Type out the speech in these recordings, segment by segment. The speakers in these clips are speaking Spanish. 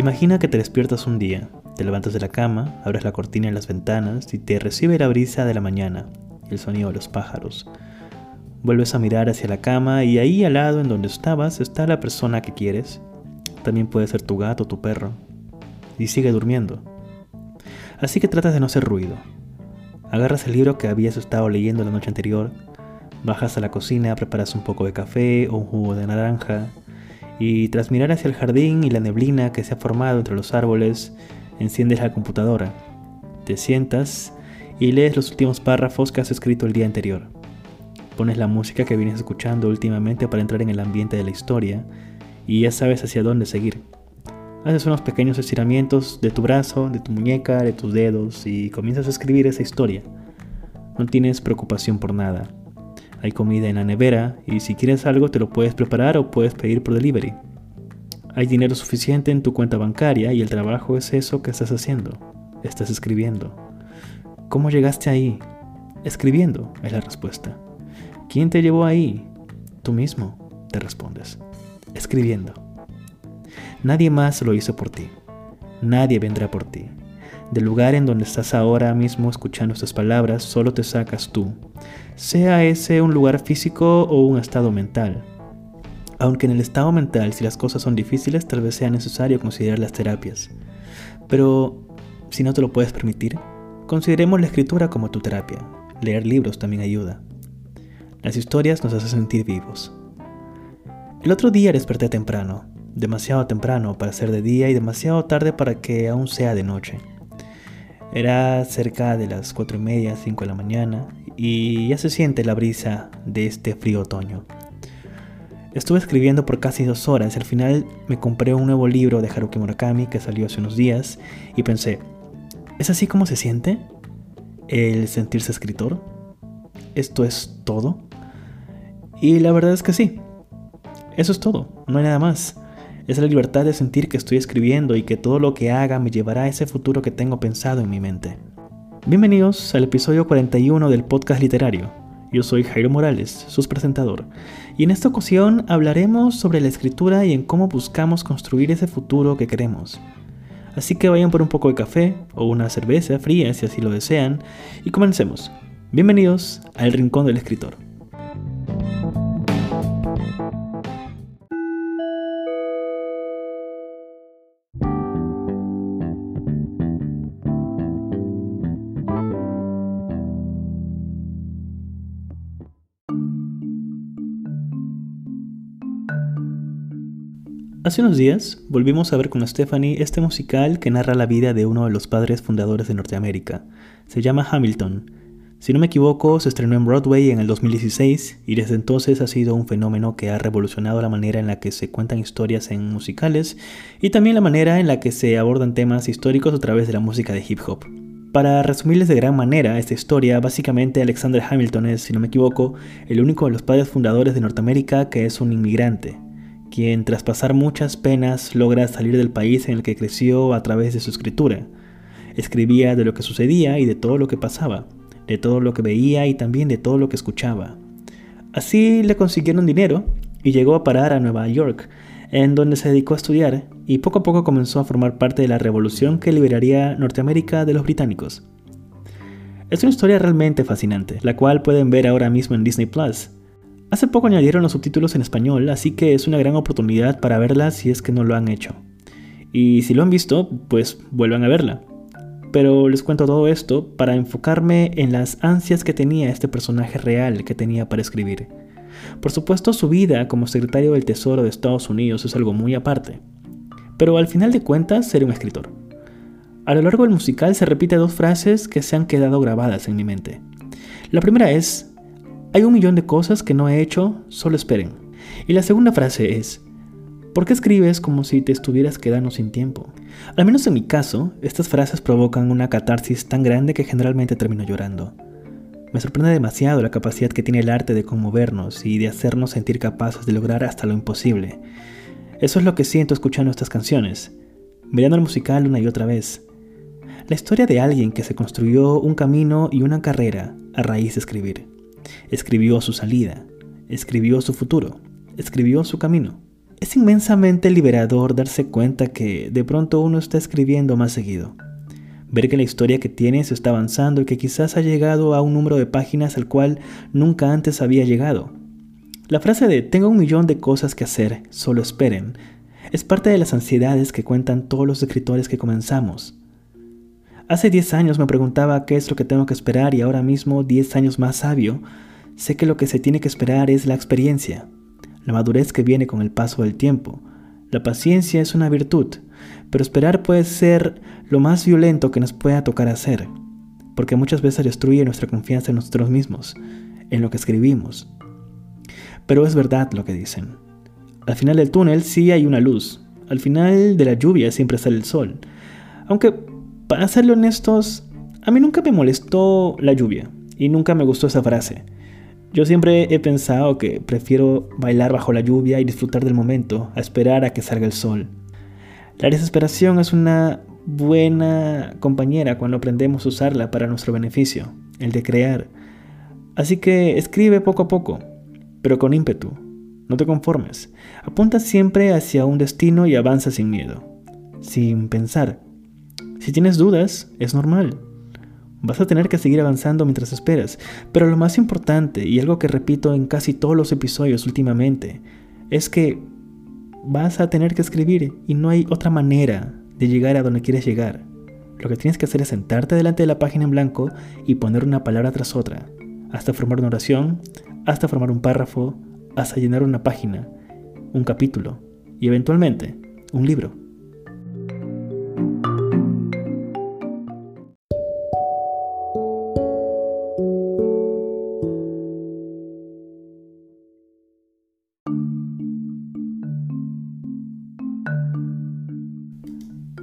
Imagina que te despiertas un día, te levantas de la cama, abres la cortina en las ventanas y te recibe la brisa de la mañana, el sonido de los pájaros. Vuelves a mirar hacia la cama y ahí al lado en donde estabas está la persona que quieres. También puede ser tu gato o tu perro. Y sigue durmiendo. Así que tratas de no hacer ruido. Agarras el libro que habías estado leyendo la noche anterior, bajas a la cocina, preparas un poco de café o un jugo de naranja, y tras mirar hacia el jardín y la neblina que se ha formado entre los árboles, enciendes la computadora, te sientas y lees los últimos párrafos que has escrito el día anterior. Pones la música que vienes escuchando últimamente para entrar en el ambiente de la historia y ya sabes hacia dónde seguir. Haces unos pequeños estiramientos de tu brazo, de tu muñeca, de tus dedos y comienzas a escribir esa historia. No tienes preocupación por nada. Hay comida en la nevera y si quieres algo te lo puedes preparar o puedes pedir por delivery. Hay dinero suficiente en tu cuenta bancaria y el trabajo es eso que estás haciendo. Estás escribiendo. ¿Cómo llegaste ahí? Escribiendo es la respuesta. ¿Quién te llevó ahí? Tú mismo, te respondes. Escribiendo. Nadie más lo hizo por ti. Nadie vendrá por ti. Del lugar en donde estás ahora mismo escuchando estas palabras, solo te sacas tú. Sea ese un lugar físico o un estado mental. Aunque en el estado mental, si las cosas son difíciles, tal vez sea necesario considerar las terapias. Pero, si no te lo puedes permitir, consideremos la escritura como tu terapia. Leer libros también ayuda. Las historias nos hacen sentir vivos. El otro día desperté temprano demasiado temprano para ser de día y demasiado tarde para que aún sea de noche. Era cerca de las cuatro y media, 5 de la mañana, y ya se siente la brisa de este frío otoño. Estuve escribiendo por casi dos horas al final me compré un nuevo libro de Haruki Murakami que salió hace unos días y pensé, ¿es así como se siente? ¿El sentirse escritor? ¿Esto es todo? Y la verdad es que sí. Eso es todo, no hay nada más. Es la libertad de sentir que estoy escribiendo y que todo lo que haga me llevará a ese futuro que tengo pensado en mi mente. Bienvenidos al episodio 41 del podcast literario. Yo soy Jairo Morales, su presentador, y en esta ocasión hablaremos sobre la escritura y en cómo buscamos construir ese futuro que queremos. Así que vayan por un poco de café o una cerveza fría si así lo desean, y comencemos. Bienvenidos al Rincón del Escritor. Hace unos días volvimos a ver con Stephanie este musical que narra la vida de uno de los padres fundadores de Norteamérica. Se llama Hamilton. Si no me equivoco, se estrenó en Broadway en el 2016 y desde entonces ha sido un fenómeno que ha revolucionado la manera en la que se cuentan historias en musicales y también la manera en la que se abordan temas históricos a través de la música de hip hop. Para resumirles de gran manera esta historia, básicamente Alexander Hamilton es, si no me equivoco, el único de los padres fundadores de Norteamérica que es un inmigrante, quien tras pasar muchas penas logra salir del país en el que creció a través de su escritura. Escribía de lo que sucedía y de todo lo que pasaba, de todo lo que veía y también de todo lo que escuchaba. Así le consiguieron dinero y llegó a parar a Nueva York, en donde se dedicó a estudiar y poco a poco comenzó a formar parte de la revolución que liberaría Norteamérica de los británicos. Es una historia realmente fascinante, la cual pueden ver ahora mismo en Disney Plus, Hace poco añadieron los subtítulos en español, así que es una gran oportunidad para verla si es que no lo han hecho. Y si lo han visto, pues vuelvan a verla. Pero les cuento todo esto para enfocarme en las ansias que tenía este personaje real que tenía para escribir. Por supuesto, su vida como secretario del Tesoro de Estados Unidos es algo muy aparte. Pero al final de cuentas, ser un escritor. A lo largo del musical se repite dos frases que se han quedado grabadas en mi mente. La primera es, hay un millón de cosas que no he hecho, solo esperen. Y la segunda frase es, ¿por qué escribes como si te estuvieras quedando sin tiempo? Al menos en mi caso, estas frases provocan una catarsis tan grande que generalmente termino llorando. Me sorprende demasiado la capacidad que tiene el arte de conmovernos y de hacernos sentir capaces de lograr hasta lo imposible. Eso es lo que siento escuchando estas canciones, mirando el musical una y otra vez. La historia de alguien que se construyó un camino y una carrera a raíz de escribir. Escribió su salida, escribió su futuro, escribió su camino, es inmensamente liberador darse cuenta que de pronto uno está escribiendo más seguido. Ver que la historia que tienes está avanzando y que quizás ha llegado a un número de páginas al cual nunca antes había llegado. La frase de tengo un millón de cosas que hacer, solo esperen, es parte de las ansiedades que cuentan todos los escritores que comenzamos. Hace 10 años me preguntaba qué es lo que tengo que esperar y ahora mismo, 10 años más sabio, sé que lo que se tiene que esperar es la experiencia la madurez que viene con el paso del tiempo. La paciencia es una virtud, pero esperar puede ser lo más violento que nos pueda tocar hacer, porque muchas veces destruye nuestra confianza en nosotros mismos, en lo que escribimos. Pero es verdad lo que dicen. Al final del túnel sí hay una luz, al final de la lluvia siempre sale el sol. Aunque, para serle honestos, a mí nunca me molestó la lluvia, y nunca me gustó esa frase. Yo siempre he pensado que prefiero bailar bajo la lluvia y disfrutar del momento a esperar a que salga el sol. La desesperación es una buena compañera cuando aprendemos a usarla para nuestro beneficio, el de crear. Así que escribe poco a poco, pero con ímpetu. No te conformes. Apunta siempre hacia un destino y avanza sin miedo, sin pensar. Si tienes dudas, es normal. Vas a tener que seguir avanzando mientras esperas, pero lo más importante, y algo que repito en casi todos los episodios últimamente, es que vas a tener que escribir y no hay otra manera de llegar a donde quieres llegar. Lo que tienes que hacer es sentarte delante de la página en blanco y poner una palabra tras otra, hasta formar una oración, hasta formar un párrafo, hasta llenar una página, un capítulo y eventualmente un libro.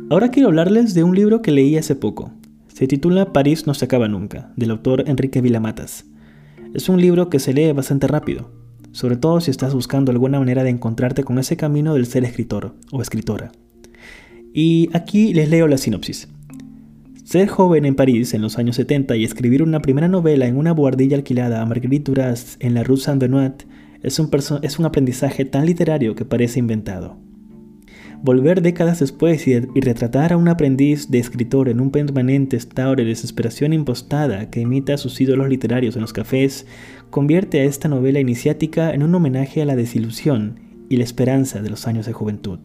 Ahora quiero hablarles de un libro que leí hace poco. Se titula París no se acaba nunca, del autor Enrique Vilamatas. Es un libro que se lee bastante rápido, sobre todo si estás buscando alguna manera de encontrarte con ese camino del ser escritor o escritora. Y aquí les leo la sinopsis. Ser joven en París en los años 70 y escribir una primera novela en una buhardilla alquilada a Marguerite Duras en la Rue Saint-Benoît es un, es un aprendizaje tan literario que parece inventado. Volver décadas después y, retratar a un aprendiz de escritor en un permanente estado de desesperación impostada que imita a sus ídolos literarios en los cafés, convierte a esta novela iniciática en un homenaje a la desilusión y la esperanza de los años de juventud.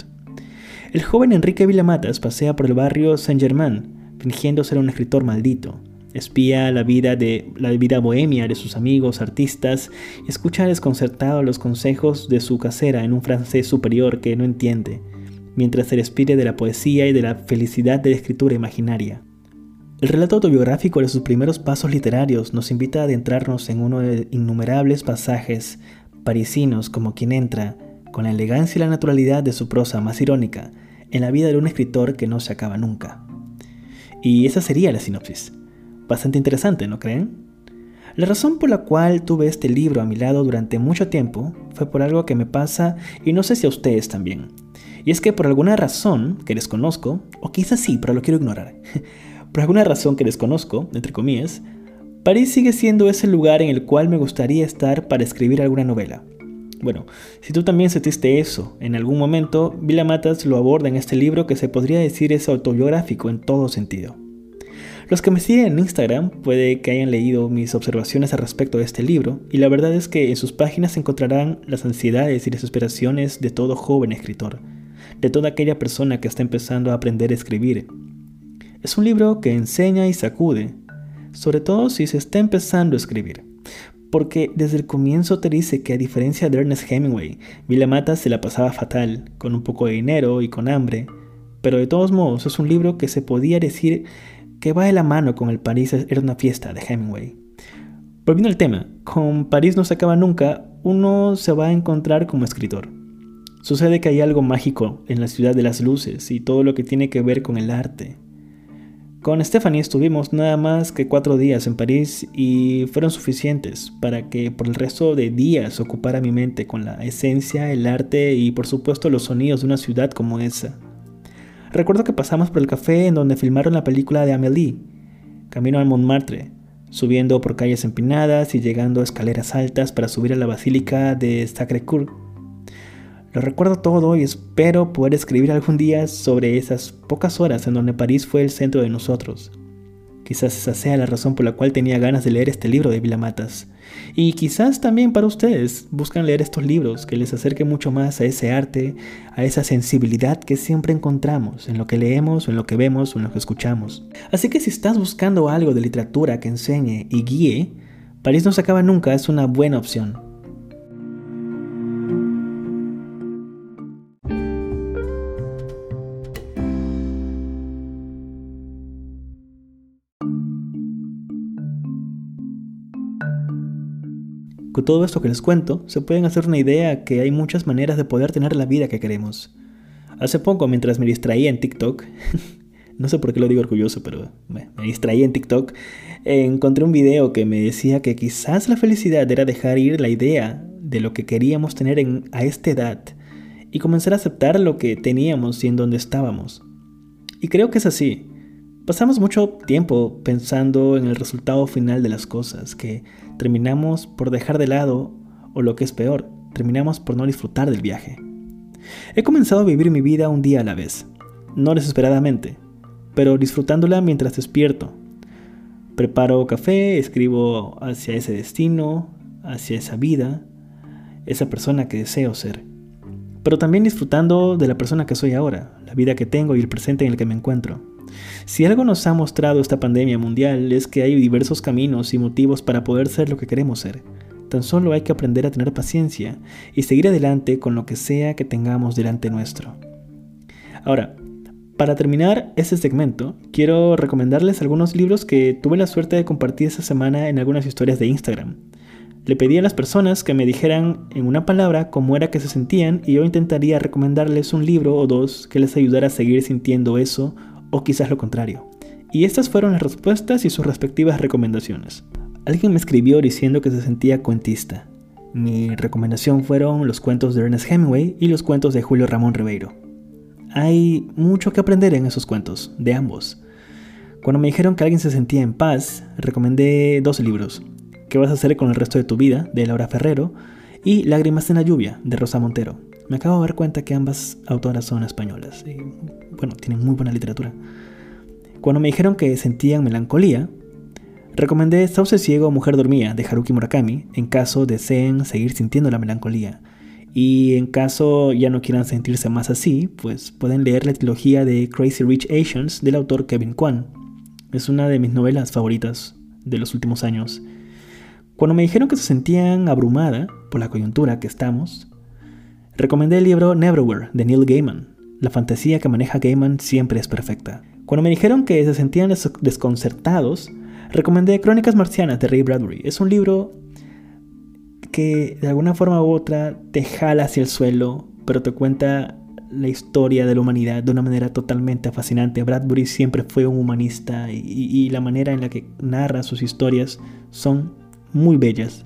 El joven Enrique Villamatas pasea por el barrio Saint-Germain, fingiendo ser un escritor maldito. Espía la vida, de, la vida bohemia de sus amigos artistas y escucha desconcertado los consejos de su casera en un francés superior que no entiende mientras se respire de la poesía y de la felicidad de la escritura imaginaria. El relato autobiográfico de sus primeros pasos literarios nos invita a adentrarnos en uno de innumerables pasajes parisinos como quien entra, con la elegancia y la naturalidad de su prosa más irónica, en la vida de un escritor que no se acaba nunca. Y esa sería la sinopsis. Bastante interesante, ¿no creen? La razón por la cual tuve este libro a mi lado durante mucho tiempo fue por algo que me pasa y no sé si a ustedes también. Y es que por alguna razón que desconozco, o quizás sí, pero lo quiero ignorar, por alguna razón que desconozco, entre comillas, París sigue siendo ese lugar en el cual me gustaría estar para escribir alguna novela. Bueno, si tú también sentiste eso en algún momento, Vila Matas lo aborda en este libro que se podría decir es autobiográfico en todo sentido. Los que me siguen en Instagram puede que hayan leído mis observaciones al respecto de este libro, y la verdad es que en sus páginas encontrarán las ansiedades y desesperaciones de todo joven escritor de toda aquella persona que está empezando a aprender a escribir. Es un libro que enseña y sacude, sobre todo si se está empezando a escribir. Porque desde el comienzo te dice que a diferencia de Ernest Hemingway, Mata se la pasaba fatal, con un poco de dinero y con hambre, pero de todos modos es un libro que se podía decir que va de la mano con el París era una fiesta de Hemingway. Volviendo al tema, con París no se acaba nunca, uno se va a encontrar como escritor. Sucede que hay algo mágico en la ciudad de las luces y todo lo que tiene que ver con el arte. Con Stephanie estuvimos nada más que cuatro días en París y fueron suficientes para que por el resto de días ocupara mi mente con la esencia, el arte y por supuesto los sonidos de una ciudad como esa. Recuerdo que pasamos por el café en donde filmaron la película de Amélie, camino al Montmartre, subiendo por calles empinadas y llegando a escaleras altas para subir a la basílica de Sacré-Cœur Lo recuerdo todo y espero poder escribir algún día sobre esas pocas horas en donde París fue el centro de nosotros. Quizás esa sea la razón por la cual tenía ganas de leer este libro de Vilamatas. Y quizás también para ustedes buscan leer estos libros que les acerquen mucho más a ese arte, a esa sensibilidad que siempre encontramos en lo que leemos, en lo que vemos o en lo que escuchamos. Así que si estás buscando algo de literatura que enseñe y guíe, París no se acaba nunca es una buena opción. Con todo esto que les cuento, se pueden hacer una idea que hay muchas maneras de poder tener la vida que queremos. Hace poco, mientras me distraía en TikTok, no sé por qué lo digo orgulloso, pero me, distraía en TikTok, encontré un video que me decía que quizás la felicidad era dejar ir la idea de lo que queríamos tener en, a esta edad y comenzar a aceptar lo que teníamos y en donde estábamos. Y creo que es así. Pasamos mucho tiempo pensando en el resultado final de las cosas, que terminamos por dejar de lado, o lo que es peor, terminamos por no disfrutar del viaje. He comenzado a vivir mi vida un día a la vez, no desesperadamente, pero disfrutándola mientras despierto. Preparo café, escribo hacia ese destino, hacia esa vida, esa persona que deseo ser. Pero también disfrutando de la persona que soy ahora, la vida que tengo y el presente en el que me encuentro. Si algo nos ha mostrado esta pandemia mundial es que hay diversos caminos y motivos para poder ser lo que queremos ser. Tan solo hay que aprender a tener paciencia y seguir adelante con lo que sea que tengamos delante nuestro. Ahora, para terminar este segmento, quiero recomendarles algunos libros que tuve la suerte de compartir esta semana en algunas historias de Instagram. Le pedí a las personas que me dijeran en una palabra cómo era que se sentían y yo intentaría recomendarles un libro o dos que les ayudara a seguir sintiendo eso o quizás lo contrario. Y estas fueron las respuestas y sus respectivas recomendaciones. Alguien me escribió diciendo que se sentía cuentista. Mi recomendación fueron los cuentos de Ernest Hemingway y los cuentos de Julio Ramón Ribeiro. Hay mucho que aprender en esos cuentos, de ambos. Cuando me dijeron que alguien se sentía en paz, recomendé dos libros. ¿Qué vas a hacer con el resto de tu vida? de Laura Ferrero y Lágrimas en la lluvia de Rosa Montero. Me acabo de dar cuenta que ambas autoras son españolas y bueno, tienen muy buena literatura. Cuando me dijeron que sentían melancolía, recomendé Sauce Ciego Mujer Dormía de Haruki Murakami en caso deseen seguir sintiendo la melancolía. Y en caso ya no quieran sentirse más así, pues pueden leer la trilogía de Crazy Rich Asians del autor Kevin Kwan. Es una de mis novelas favoritas de los últimos años. Cuando me dijeron que se sentían abrumada por la coyuntura que estamos, recomendé el libro Neverwhere de Neil Gaiman. La fantasía que maneja Gaiman siempre es perfecta. Cuando me dijeron que se sentían desconcertados, recomendé Crónicas Marcianas de Ray Bradbury. Es un libro que de alguna forma u otra te jala hacia el suelo, pero te cuenta la historia de la humanidad de una manera totalmente fascinante. Bradbury siempre fue un humanista y, y la manera en la que narra sus historias son muy bellas.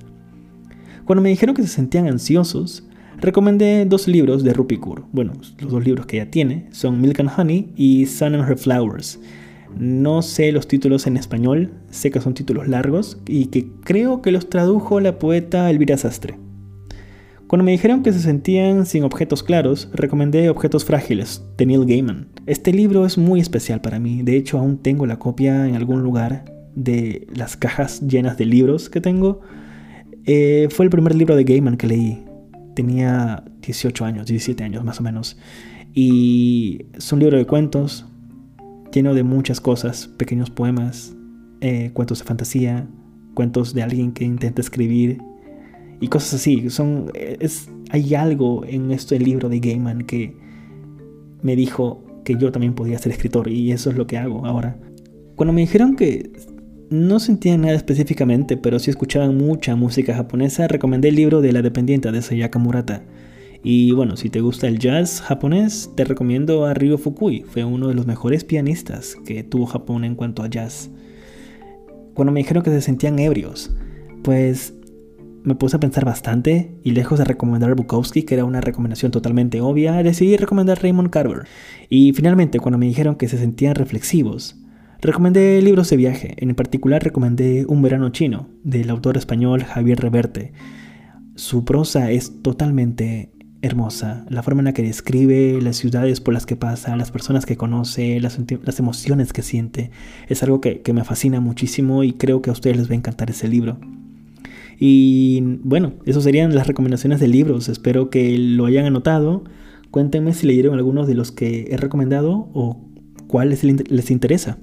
Cuando me dijeron que se sentían ansiosos, recomendé dos libros de Rupi Kaur. Bueno, los dos libros que ella tiene son Milk and Honey y Sun and Her Flowers. No sé los títulos en español, sé que son títulos largos y que creo que los tradujo la poeta Elvira Sastre. Cuando me dijeron que se sentían sin objetos claros, recomendé Objetos Frágiles de Neil Gaiman. Este libro es muy especial para mí, de hecho aún tengo la copia en algún lugar de las cajas llenas de libros que tengo. Eh, fue el primer libro de Gaiman que leí, tenía 18 años, 17 años más o menos. Y es un libro de cuentos lleno de muchas cosas, pequeños poemas, eh, cuentos de fantasía, cuentos de alguien que intenta escribir y cosas así. Son, es, hay algo en este libro de Gaiman que me dijo que yo también podía ser escritor y eso es lo que hago ahora. Cuando me dijeron que no sentían nada específicamente, pero sí escuchaban mucha música japonesa, recomendé el libro de La Dependiente de Sayaka Murata. Y bueno, si te gusta el jazz japonés, te recomiendo a Ryo Fukui, fue uno de los mejores pianistas que tuvo Japón en cuanto a jazz. Cuando me dijeron que se sentían ebrios, pues me puse a pensar bastante y lejos de recomendar Bukowski, que era una recomendación totalmente obvia, decidí recomendar Raymond Carver. Y finalmente, cuando me dijeron que se sentían reflexivos, Recomendé libros de viaje, en particular recomendé Un verano chino, del autor español Javier Reverte. Su prosa es totalmente hermosa. La forma en la que describe las ciudades por las que pasa, las personas que conoce, las, emociones que siente. Es algo que, me fascina muchísimo y creo que a ustedes les va a encantar ese libro. Y bueno, esas serían las recomendaciones de libros. Espero que lo hayan anotado. Cuéntenme si leyeron algunos de los que he recomendado o cuáles les interesa.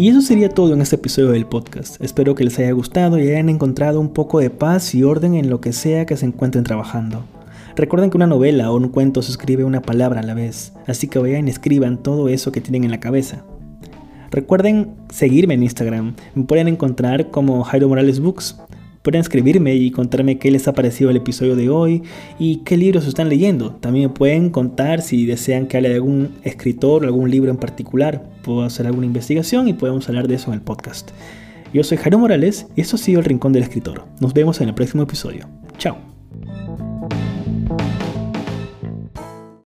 Y eso sería todo en este episodio del podcast. Espero que les haya gustado y hayan encontrado un poco de paz y orden en lo que sea que se encuentren trabajando. Recuerden que una novela o un cuento se escribe una palabra a la vez, así que vayan y escriban todo eso que tienen en la cabeza. Recuerden seguirme en Instagram, me pueden encontrar como Jairo Morales Books. Pueden escribirme y contarme qué les ha parecido el episodio de hoy y qué libros están leyendo. También me pueden contar si desean que hable de algún escritor o algún libro en particular. Puedo hacer alguna investigación y podemos hablar de eso en el podcast. Yo soy Jairo Morales y esto ha sido El Rincón del Escritor. Nos vemos en el próximo episodio. Chao.